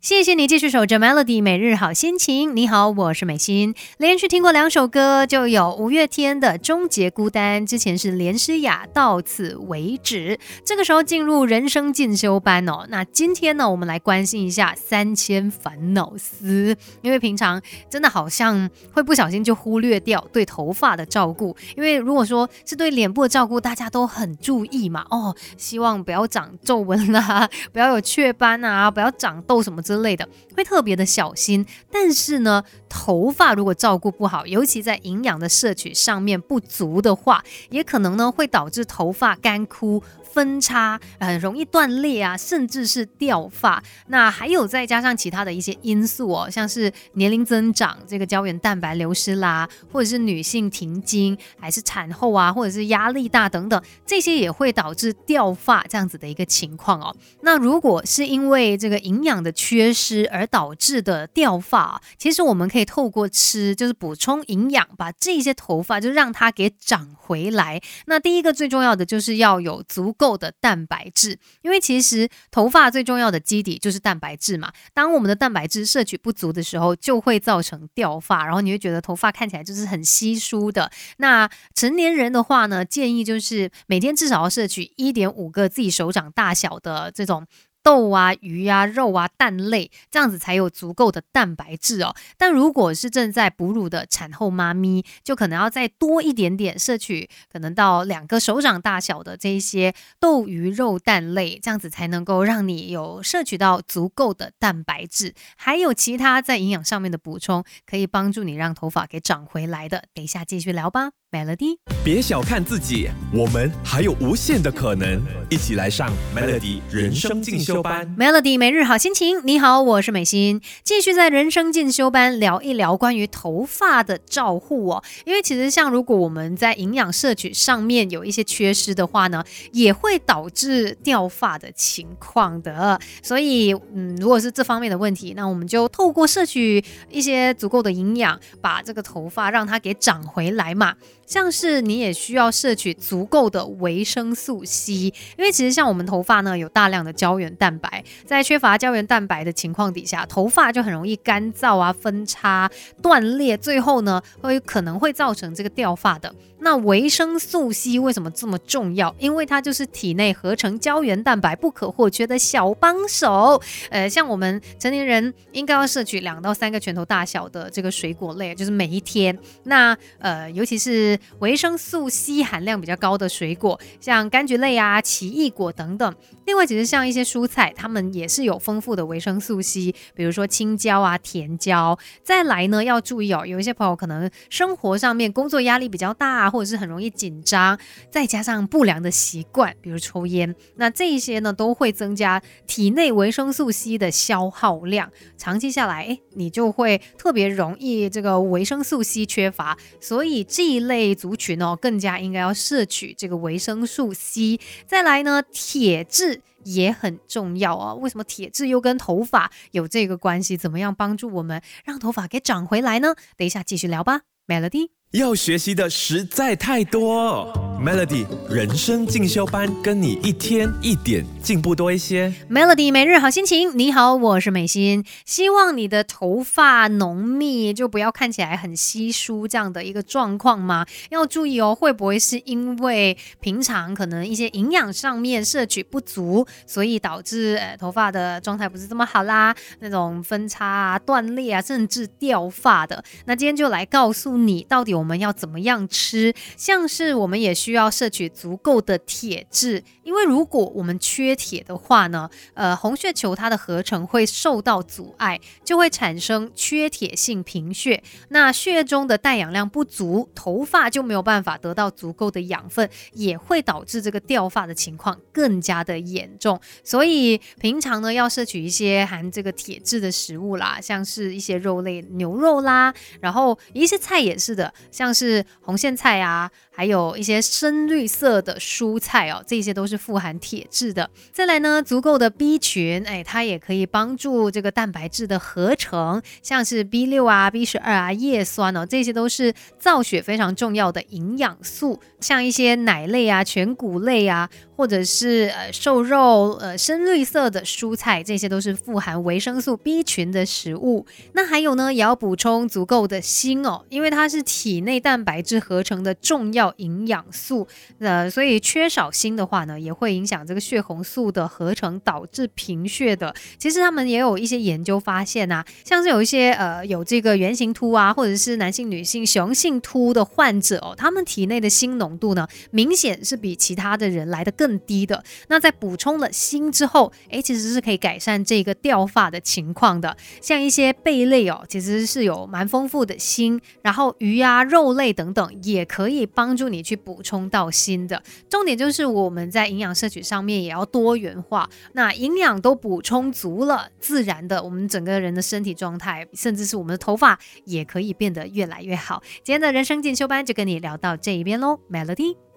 谢谢你继续守着 Melody 每日好心情。你好，我是美心。连续听过两首歌，就有五月天的《终结孤单》，之前是连诗雅《到此为止》。这个时候进入人生进修班哦。那今天呢，我们来关心一下三千烦恼丝，因为平常真的好像会不小心就忽略掉对头发的照顾。因为如果说是对脸部的照顾，大家都很注意嘛。哦，希望不要长皱纹啊，不要有雀斑啊，不要长痘什么。之类的会特别的小心，但是呢，头发如果照顾不好，尤其在营养的摄取上面不足的话，也可能呢会导致头发干枯。分叉很容易断裂啊，甚至是掉发。那还有再加上其他的一些因素哦，像是年龄增长，这个胶原蛋白流失啦，或者是女性停经，还是产后啊，或者是压力大等等，这些也会导致掉发这样子的一个情况哦。那如果是因为这个营养的缺缺失而导致的掉发，其实我们可以透过吃，就是补充营养，把这些头发就让它给长回来。那第一个最重要的就是要有足。够的蛋白质，因为其实头发最重要的基底就是蛋白质嘛。当我们的蛋白质摄取不足的时候，就会造成掉发，然后你会觉得头发看起来就是很稀疏的。那成年人的话呢，建议就是每天至少要摄取一点五个自己手掌大小的这种。豆啊、鱼啊、肉啊、蛋类，这样子才有足够的蛋白质哦。但如果是正在哺乳的产后妈咪，就可能要再多一点点摄取，可能到两个手掌大小的这一些豆、鱼、肉、蛋类，这样子才能够让你有摄取到足够的蛋白质。还有其他在营养上面的补充，可以帮助你让头发给长回来的。等一下继续聊吧。Melody，别小看自己，我们还有无限的可能。一起来上 Melody 人生进修班。Melody 每日好心情，你好，我是美心，继续在人生进修班聊一聊关于头发的照护哦。因为其实像如果我们在营养摄取上面有一些缺失的话呢，也会导致掉发的情况的。所以，嗯，如果是这方面的问题，那我们就透过摄取一些足够的营养，把这个头发让它给长回来嘛。像是你也需要摄取足够的维生素 C，因为其实像我们头发呢有大量的胶原蛋白，在缺乏胶原蛋白的情况底下，头发就很容易干燥啊、分叉、断裂，最后呢会可能会造成这个掉发的。那维生素 C 为什么这么重要？因为它就是体内合成胶原蛋白不可或缺的小帮手。呃，像我们成年人应该要摄取两到三个拳头大小的这个水果类，就是每一天。那呃，尤其是维生素 C 含量比较高的水果，像柑橘类啊、奇异果等等。另外，其实像一些蔬菜，它们也是有丰富的维生素 C，比如说青椒啊、甜椒。再来呢，要注意哦，有一些朋友可能生活上面工作压力比较大，或者是很容易紧张，再加上不良的习惯，比如抽烟，那这一些呢都会增加体内维生素 C 的消耗量。长期下来，哎，你就会特别容易这个维生素 C 缺乏。所以这一类族群哦，更加应该要摄取这个维生素 C。再来呢，铁质也很重要啊。为什么铁质又跟头发有这个关系？怎么样帮助我们让头发给长回来呢？等一下继续聊吧，Melody。要学习的实在太多，Melody 人生进修班，跟你一天一点进步多一些。Melody 每日好心情，你好，我是美心。希望你的头发浓密，就不要看起来很稀疏这样的一个状况嘛。要注意哦，会不会是因为平常可能一些营养上面摄取不足，所以导致呃头发的状态不是这么好啦？那种分叉啊、断裂啊，甚至掉发的。那今天就来告诉你，到底。我们要怎么样吃？像是我们也需需要摄取足够的铁质，因为如果我们缺铁的话呢，呃，红血球它的合成会受到阻碍，就会产生缺铁性贫血。那血液中的带氧量不足，头发就没有办法得到足够的养分，也会导致这个掉发的情况更加的严重。所以平常呢，要摄取一些含这个铁质的食物啦，像是一些肉类，牛肉啦，然后一些菜也是的。像是红苋菜啊，还有一些深绿色的蔬菜哦，这些都是富含铁质的。再来呢，足够的 B 群，哎，它也可以帮助这个蛋白质的合成，像是 B 六啊、B 十二啊、叶酸哦，这些都是造血非常重要的营养素。像一些奶类啊、全谷类啊。或者是呃瘦肉，呃深绿色的蔬菜，这些都是富含维生素 B 群的食物。那还有呢，也要补充足够的锌哦，因为它是体内蛋白质合成的重要营养素。素呃，所以缺少锌的话呢，也会影响这个血红素的合成，导致贫血的。其实他们也有一些研究发现啊，像是有一些呃有这个圆形秃啊，或者是男性、女性雄性秃的患者哦，他们体内的锌浓度呢，明显是比其他的人来的更。低的，那在补充了锌之后，哎，其实是可以改善这个掉发的情况的。像一些贝类哦，其实是有蛮丰富的锌，然后鱼啊、肉类等等也可以帮助你去补充到新的。重点就是我们在营养摄取上面也要多元化，那营养都补充足了，自然的我们整个人的身体状态，甚至是我们的头发也可以变得越来越好。今天的人生进修班就跟你聊到这一边喽，Melody。